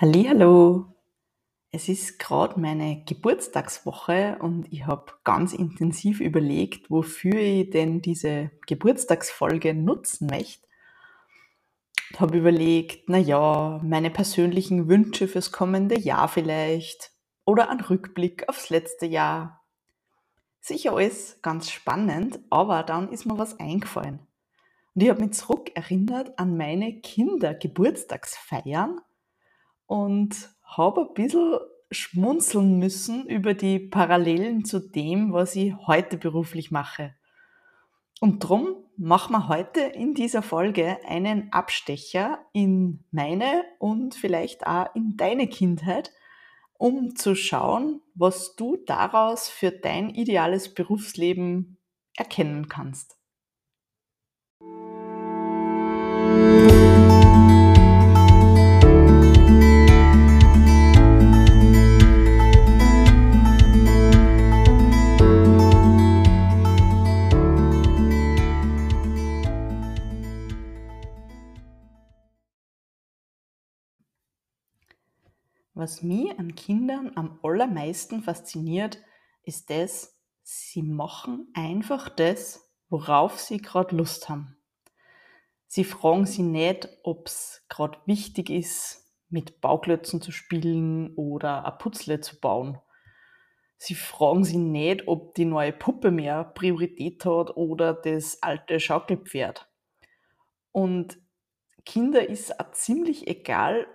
Hallihallo! Es ist gerade meine Geburtstagswoche und ich habe ganz intensiv überlegt, wofür ich denn diese Geburtstagsfolge nutzen möchte. Ich habe überlegt, na ja, meine persönlichen Wünsche fürs kommende Jahr vielleicht oder ein Rückblick aufs letzte Jahr. Sicher alles ganz spannend, aber dann ist mir was eingefallen. Und ich habe mich zurückerinnert an meine Kindergeburtstagsfeiern und habe ein bisschen schmunzeln müssen über die Parallelen zu dem, was ich heute beruflich mache. Und drum machen wir heute in dieser Folge einen Abstecher in meine und vielleicht auch in deine Kindheit, um zu schauen, was du daraus für dein ideales Berufsleben erkennen kannst. Was mich an Kindern am allermeisten fasziniert, ist das, sie machen einfach das, worauf sie gerade Lust haben. Sie fragen sie nicht, ob es gerade wichtig ist, mit Bauklötzen zu spielen oder ein Putzle zu bauen. Sie fragen sie nicht, ob die neue Puppe mehr Priorität hat oder das alte Schaukelpferd. Und Kinder ist auch ziemlich egal,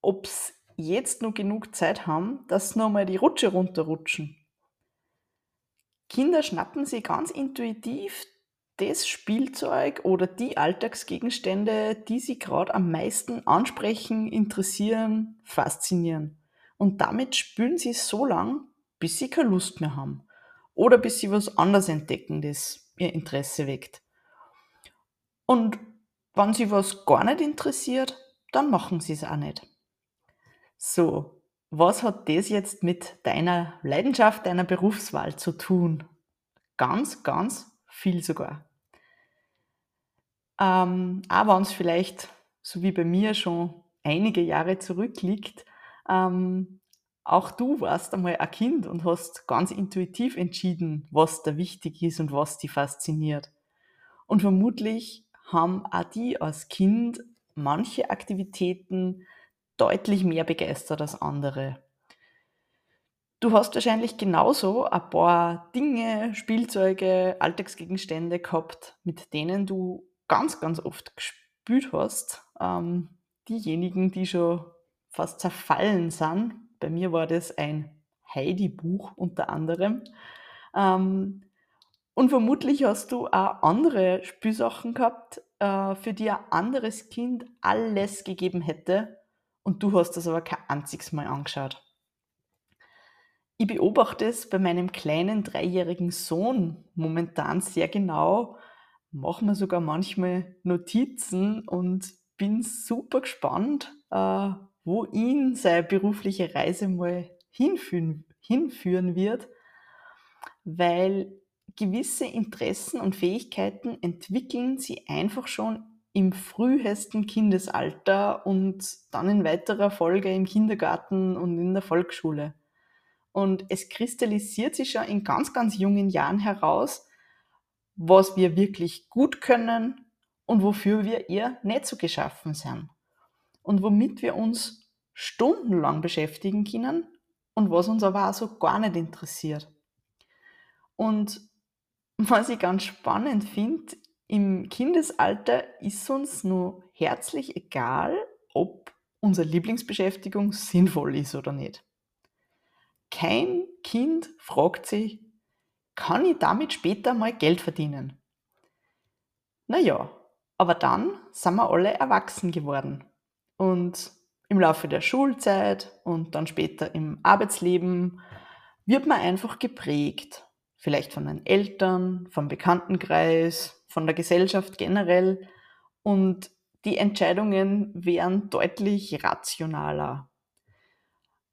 ob es jetzt noch genug Zeit haben, dass sie nochmal die Rutsche runterrutschen. Kinder schnappen sich ganz intuitiv das Spielzeug oder die Alltagsgegenstände, die sie gerade am meisten ansprechen, interessieren, faszinieren. Und damit spüren sie so lang, bis sie keine Lust mehr haben. Oder bis sie was anderes entdecken, das ihr Interesse weckt. Und wenn sie was gar nicht interessiert, dann machen sie es auch nicht. So, was hat das jetzt mit deiner Leidenschaft, deiner Berufswahl zu tun? Ganz, ganz viel sogar. Ähm, auch wenn es vielleicht, so wie bei mir, schon einige Jahre zurückliegt, ähm, auch du warst einmal ein Kind und hast ganz intuitiv entschieden, was da wichtig ist und was dich fasziniert. Und vermutlich haben auch die als Kind manche Aktivitäten deutlich mehr begeistert als andere. Du hast wahrscheinlich genauso ein paar Dinge, Spielzeuge, Alltagsgegenstände gehabt, mit denen du ganz, ganz oft gespielt hast. Ähm, diejenigen, die schon fast zerfallen sind. Bei mir war das ein Heidi-Buch unter anderem. Ähm, und vermutlich hast du auch andere Spielsachen gehabt, äh, für die ein anderes Kind alles gegeben hätte, und du hast das aber kein einziges Mal angeschaut. Ich beobachte es bei meinem kleinen dreijährigen Sohn momentan sehr genau, mache mir sogar manchmal Notizen und bin super gespannt, äh, wo ihn seine berufliche Reise mal hinführen, hinführen wird, weil gewisse Interessen und Fähigkeiten entwickeln sie einfach schon im frühesten Kindesalter und dann in weiterer Folge im Kindergarten und in der Volksschule. Und es kristallisiert sich schon in ganz, ganz jungen Jahren heraus, was wir wirklich gut können und wofür wir eher nicht so geschaffen sind. Und womit wir uns stundenlang beschäftigen können und was uns aber auch so gar nicht interessiert. Und was ich ganz spannend finde, im Kindesalter ist uns nur herzlich egal, ob unsere Lieblingsbeschäftigung sinnvoll ist oder nicht. Kein Kind fragt sich, kann ich damit später mal Geld verdienen? Naja, aber dann sind wir alle erwachsen geworden. Und im Laufe der Schulzeit und dann später im Arbeitsleben wird man einfach geprägt. Vielleicht von den Eltern, vom Bekanntenkreis, von der Gesellschaft generell und die Entscheidungen wären deutlich rationaler.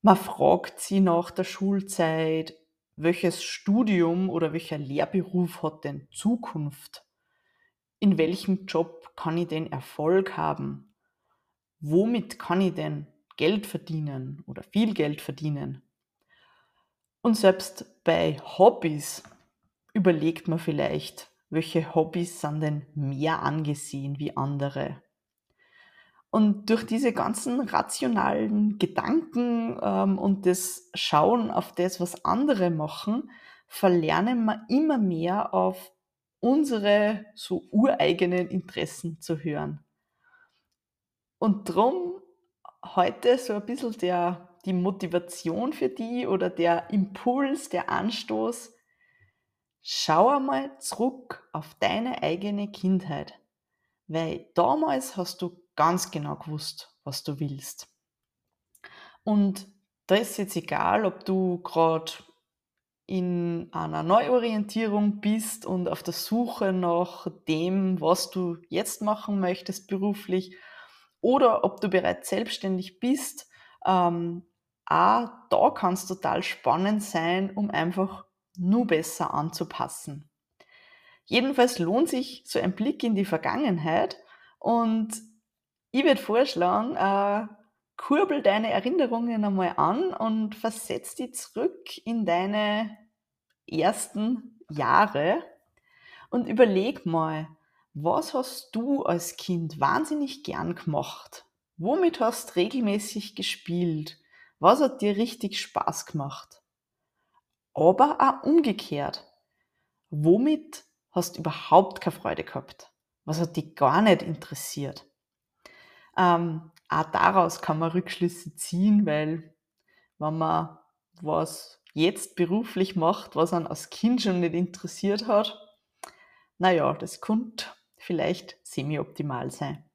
Man fragt sie nach der Schulzeit, welches Studium oder welcher Lehrberuf hat denn Zukunft? In welchem Job kann ich denn Erfolg haben? Womit kann ich denn Geld verdienen oder viel Geld verdienen. Und selbst bei Hobbys überlegt man vielleicht, welche Hobbys sind denn mehr angesehen wie andere. Und durch diese ganzen rationalen Gedanken ähm, und das Schauen auf das, was andere machen, verlernen wir immer mehr auf unsere so ureigenen Interessen zu hören. Und drum heute so ein bisschen der, die Motivation für die oder der Impuls, der Anstoß. Schau einmal zurück auf deine eigene Kindheit, weil damals hast du ganz genau gewusst, was du willst. Und da ist jetzt egal, ob du gerade in einer Neuorientierung bist und auf der Suche nach dem, was du jetzt machen möchtest beruflich, oder ob du bereits selbstständig bist. Ähm, auch da kann es total spannend sein, um einfach nur besser anzupassen. Jedenfalls lohnt sich so ein Blick in die Vergangenheit und ich würde vorschlagen, äh, kurbel deine Erinnerungen einmal an und versetz die zurück in deine ersten Jahre und überleg mal, was hast du als Kind wahnsinnig gern gemacht? Womit hast du regelmäßig gespielt? Was hat dir richtig Spaß gemacht? Aber auch umgekehrt. Womit hast du überhaupt keine Freude gehabt? Was hat dich gar nicht interessiert? Ähm, auch daraus kann man Rückschlüsse ziehen, weil wenn man was jetzt beruflich macht, was man als Kind schon nicht interessiert hat, naja, das könnte vielleicht semi-optimal sein.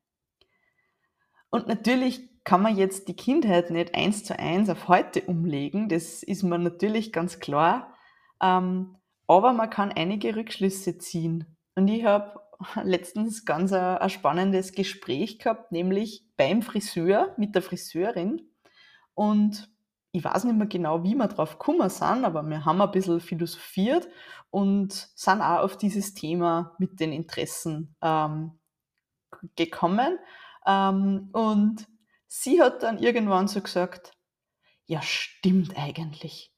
Und natürlich kann man jetzt die Kindheit nicht eins zu eins auf heute umlegen, das ist mir natürlich ganz klar, ähm, aber man kann einige Rückschlüsse ziehen. Und ich habe letztens ganz ein, ein spannendes Gespräch gehabt, nämlich beim Friseur mit der Friseurin. Und ich weiß nicht mehr genau, wie wir drauf gekommen sind, aber wir haben ein bisschen philosophiert und sind auch auf dieses Thema mit den Interessen ähm, gekommen. Ähm, und sie hat dann irgendwann so gesagt, ja stimmt eigentlich.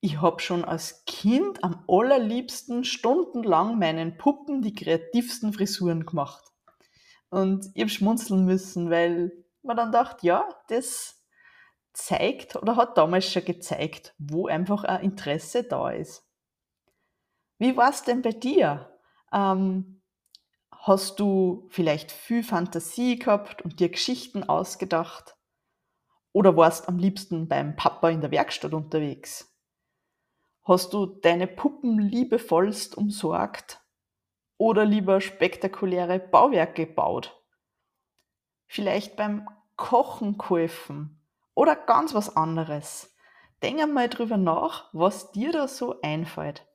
Ich habe schon als Kind am allerliebsten stundenlang meinen Puppen die kreativsten Frisuren gemacht. Und ich habe schmunzeln müssen, weil man dann dachte, ja, das zeigt oder hat damals schon gezeigt, wo einfach ein Interesse da ist. Wie war es denn bei dir? Ähm, hast du vielleicht viel Fantasie gehabt und dir Geschichten ausgedacht? Oder warst am liebsten beim Papa in der Werkstatt unterwegs? Hast du deine Puppen liebevollst umsorgt oder lieber spektakuläre Bauwerke gebaut? Vielleicht beim Kochen geholfen oder ganz was anderes. Denk einmal drüber nach, was dir da so einfällt.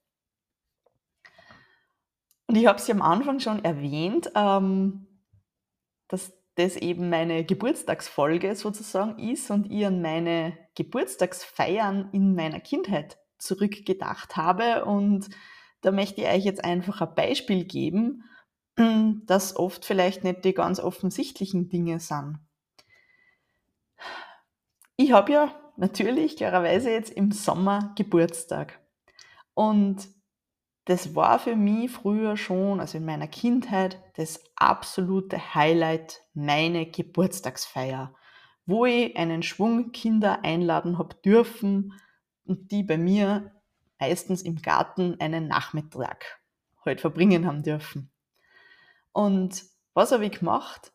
Und ich habe es ja am Anfang schon erwähnt, ähm, dass das eben meine Geburtstagsfolge sozusagen ist und ich an meine Geburtstagsfeiern in meiner Kindheit zurückgedacht habe. Und da möchte ich euch jetzt einfach ein Beispiel geben, dass oft vielleicht nicht die ganz offensichtlichen Dinge sind. Ich habe ja natürlich klarerweise jetzt im Sommer Geburtstag. Und das war für mich früher schon, also in meiner Kindheit, das absolute Highlight, meine Geburtstagsfeier, wo ich einen Schwung Kinder einladen habe dürfen und die bei mir meistens im Garten einen Nachmittag heute verbringen haben dürfen. Und was habe ich gemacht?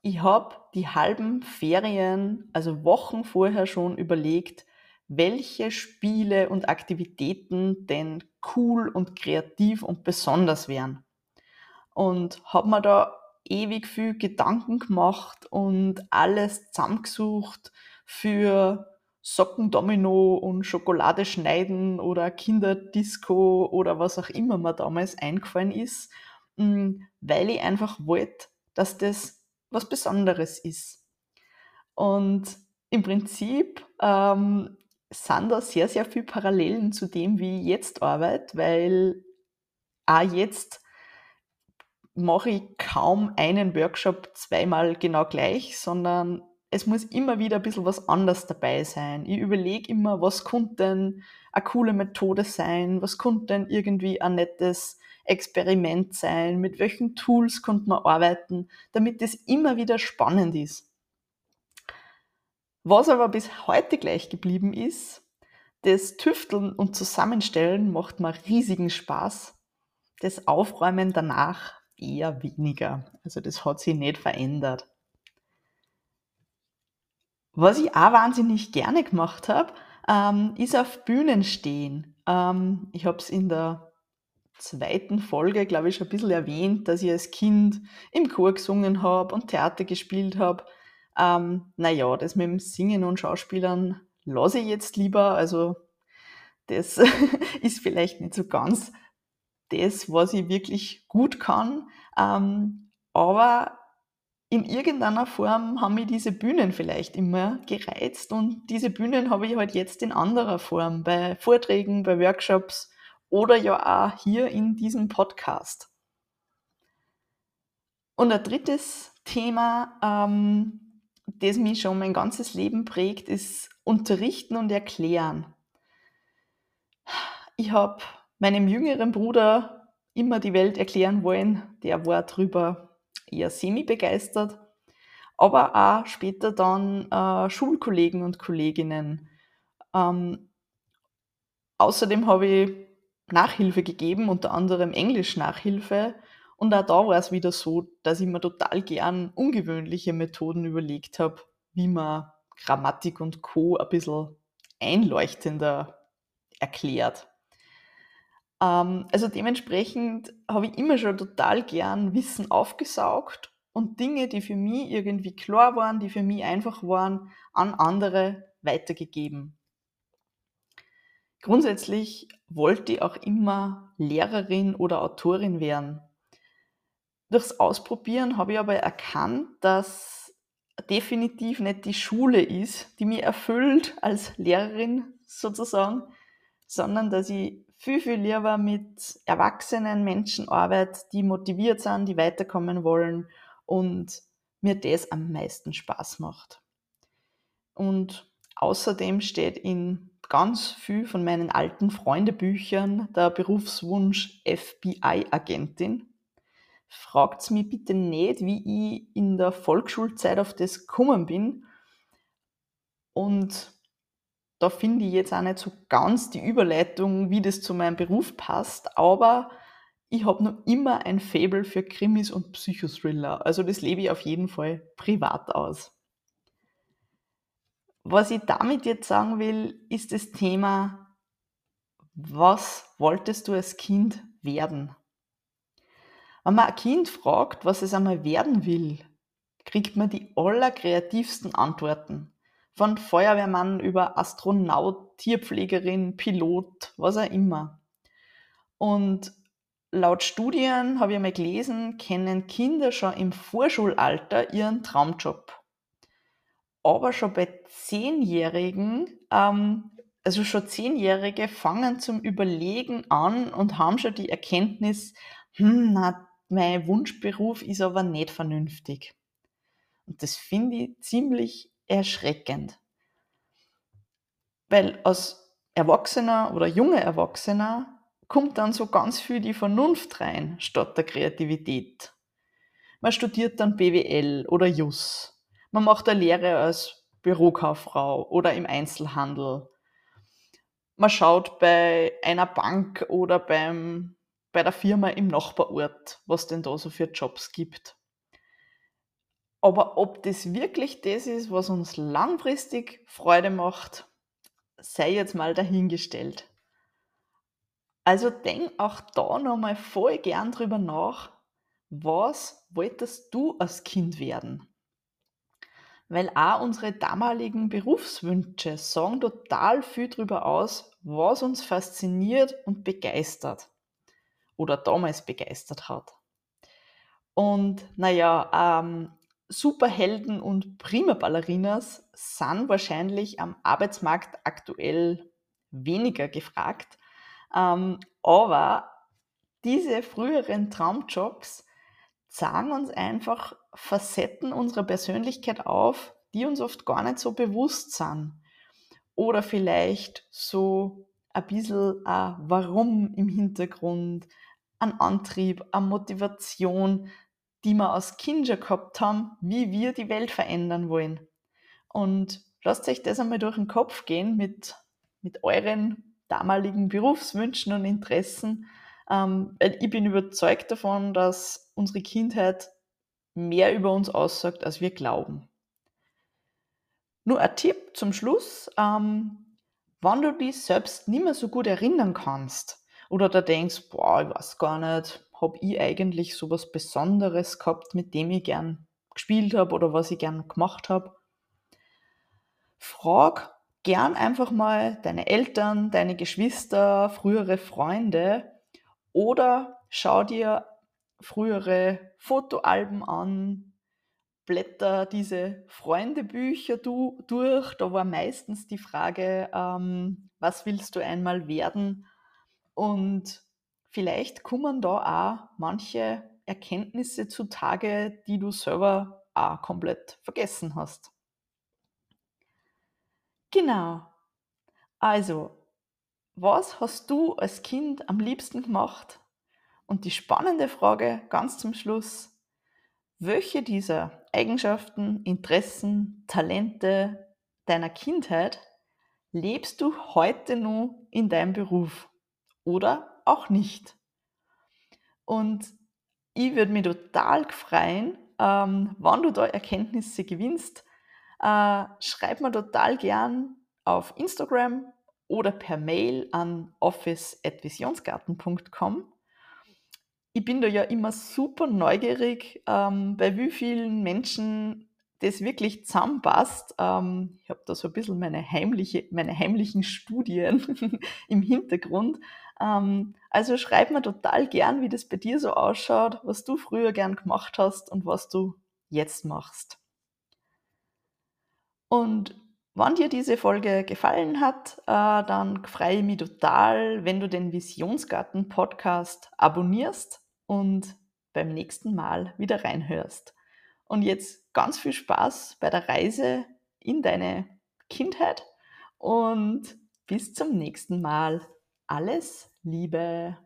Ich habe die halben Ferien, also Wochen vorher schon überlegt, welche Spiele und Aktivitäten denn cool und kreativ und besonders wären. Und habe mir da ewig viel Gedanken gemacht und alles zusammengesucht für Sockendomino und Schokolade schneiden oder Kinderdisco oder was auch immer mir damals eingefallen ist, mm, weil ich einfach wollte, dass das was Besonderes ist. Und im Prinzip ähm, sind da sehr, sehr viele Parallelen zu dem, wie ich jetzt arbeite, weil auch jetzt mache ich kaum einen Workshop zweimal genau gleich, sondern es muss immer wieder ein bisschen was anderes dabei sein. Ich überlege immer, was könnte denn eine coole Methode sein, was könnte denn irgendwie ein nettes Experiment sein, mit welchen Tools könnte man arbeiten, damit es immer wieder spannend ist. Was aber bis heute gleich geblieben ist, das Tüfteln und Zusammenstellen macht mir riesigen Spaß. Das Aufräumen danach eher weniger. Also das hat sich nicht verändert. Was ich auch wahnsinnig gerne gemacht habe, ähm, ist auf Bühnen stehen. Ähm, ich habe es in der zweiten Folge, glaube ich, schon ein bisschen erwähnt, dass ich als Kind im Chor gesungen habe und Theater gespielt habe. Ähm, naja, das mit dem Singen und Schauspielern lasse ich jetzt lieber. Also das ist vielleicht nicht so ganz das, was ich wirklich gut kann. Ähm, aber in irgendeiner Form haben mich diese Bühnen vielleicht immer gereizt und diese Bühnen habe ich halt jetzt in anderer Form, bei Vorträgen, bei Workshops oder ja auch hier in diesem Podcast. Und ein drittes Thema, ähm, das mich schon mein ganzes Leben prägt, ist Unterrichten und Erklären. Ich habe meinem jüngeren Bruder immer die Welt erklären wollen. Der war drüber eher semi-begeistert, aber auch später dann äh, Schulkollegen und Kolleginnen. Ähm, außerdem habe ich Nachhilfe gegeben, unter anderem Englisch-Nachhilfe. Und auch da war es wieder so, dass ich mir total gern ungewöhnliche Methoden überlegt habe, wie man Grammatik und Co. ein bisschen einleuchtender erklärt. Ähm, also dementsprechend habe ich immer schon total gern Wissen aufgesaugt und Dinge, die für mich irgendwie klar waren, die für mich einfach waren, an andere weitergegeben. Grundsätzlich wollte ich auch immer Lehrerin oder Autorin werden. Durchs Ausprobieren habe ich aber erkannt, dass definitiv nicht die Schule ist, die mich erfüllt als Lehrerin sozusagen, sondern dass ich viel, viel lieber mit erwachsenen Menschen arbeite, die motiviert sind, die weiterkommen wollen und mir das am meisten Spaß macht. Und außerdem steht in ganz viel von meinen alten Freundebüchern der Berufswunsch FBI-Agentin. Fragt mich bitte nicht, wie ich in der Volksschulzeit auf das gekommen bin. Und da finde ich jetzt auch nicht so ganz die Überleitung, wie das zu meinem Beruf passt, aber ich habe noch immer ein Faible für Krimis und Psychothriller. Also das lebe ich auf jeden Fall privat aus. Was ich damit jetzt sagen will, ist das Thema, was wolltest du als Kind werden? Wenn man ein Kind fragt, was es einmal werden will, kriegt man die allerkreativsten Antworten. Von Feuerwehrmann über Astronaut, Tierpflegerin, Pilot, was auch immer. Und laut Studien, habe ich einmal gelesen, kennen Kinder schon im Vorschulalter ihren Traumjob. Aber schon bei Zehnjährigen, ähm, also schon Zehnjährige fangen zum Überlegen an und haben schon die Erkenntnis, hm, na, mein Wunschberuf ist aber nicht vernünftig. Und das finde ich ziemlich erschreckend. Weil als Erwachsener oder junger Erwachsener kommt dann so ganz viel die Vernunft rein, statt der Kreativität. Man studiert dann BWL oder JUS. Man macht eine Lehre als Bürokauffrau oder im Einzelhandel. Man schaut bei einer Bank oder beim, bei der Firma im Nachbarort, was denn da so für Jobs gibt. Aber ob das wirklich das ist, was uns langfristig Freude macht, sei jetzt mal dahingestellt. Also denk auch da nochmal voll gern drüber nach, was wolltest du als Kind werden? Weil auch unsere damaligen Berufswünsche sagen total viel darüber aus, was uns fasziniert und begeistert oder damals begeistert hat. Und naja, ähm, Superhelden und Prima-Ballerinas sind wahrscheinlich am Arbeitsmarkt aktuell weniger gefragt. Ähm, aber diese früheren Traumjobs zeigen uns einfach Facetten unserer Persönlichkeit auf, die uns oft gar nicht so bewusst sind. Oder vielleicht so ein bisschen ein Warum im Hintergrund, ein Antrieb, eine Motivation, die wir als Kind schon gehabt haben, wie wir die Welt verändern wollen. Und lasst euch das einmal durch den Kopf gehen mit, mit euren damaligen Berufswünschen und Interessen. Ähm, ich bin überzeugt davon, dass unsere Kindheit mehr über uns aussagt, als wir glauben. Nur ein Tipp zum Schluss. Ähm, wenn du dich selbst nicht mehr so gut erinnern kannst oder da denkst, boah, ich weiß gar nicht, habe ich eigentlich so was Besonderes gehabt, mit dem ich gern gespielt habe oder was ich gern gemacht habe, frag gern einfach mal deine Eltern, deine Geschwister, frühere Freunde oder schau dir frühere Fotoalben an, blätter diese Freundebücher du, durch. Da war meistens die Frage, ähm, was willst du einmal werden? Und vielleicht kommen da auch manche Erkenntnisse zutage, die du selber auch komplett vergessen hast. Genau. Also, was hast du als Kind am liebsten gemacht? Und die spannende Frage ganz zum Schluss, welche dieser Eigenschaften, Interessen, Talente deiner Kindheit lebst du heute noch in deinem Beruf oder auch nicht? Und ich würde mich total freuen, ähm, wenn du da Erkenntnisse gewinnst. Äh, schreib mir total gern auf Instagram oder per Mail an office.visionsgarten.com ich bin da ja immer super neugierig, ähm, bei wie vielen Menschen das wirklich zusammenpasst. Ähm, ich habe da so ein bisschen meine, heimliche, meine heimlichen Studien im Hintergrund. Ähm, also schreib mir total gern, wie das bei dir so ausschaut, was du früher gern gemacht hast und was du jetzt machst. Und wenn dir diese Folge gefallen hat, äh, dann freue ich mich total, wenn du den Visionsgarten Podcast abonnierst und beim nächsten Mal wieder reinhörst. Und jetzt ganz viel Spaß bei der Reise in deine Kindheit und bis zum nächsten Mal. Alles Liebe.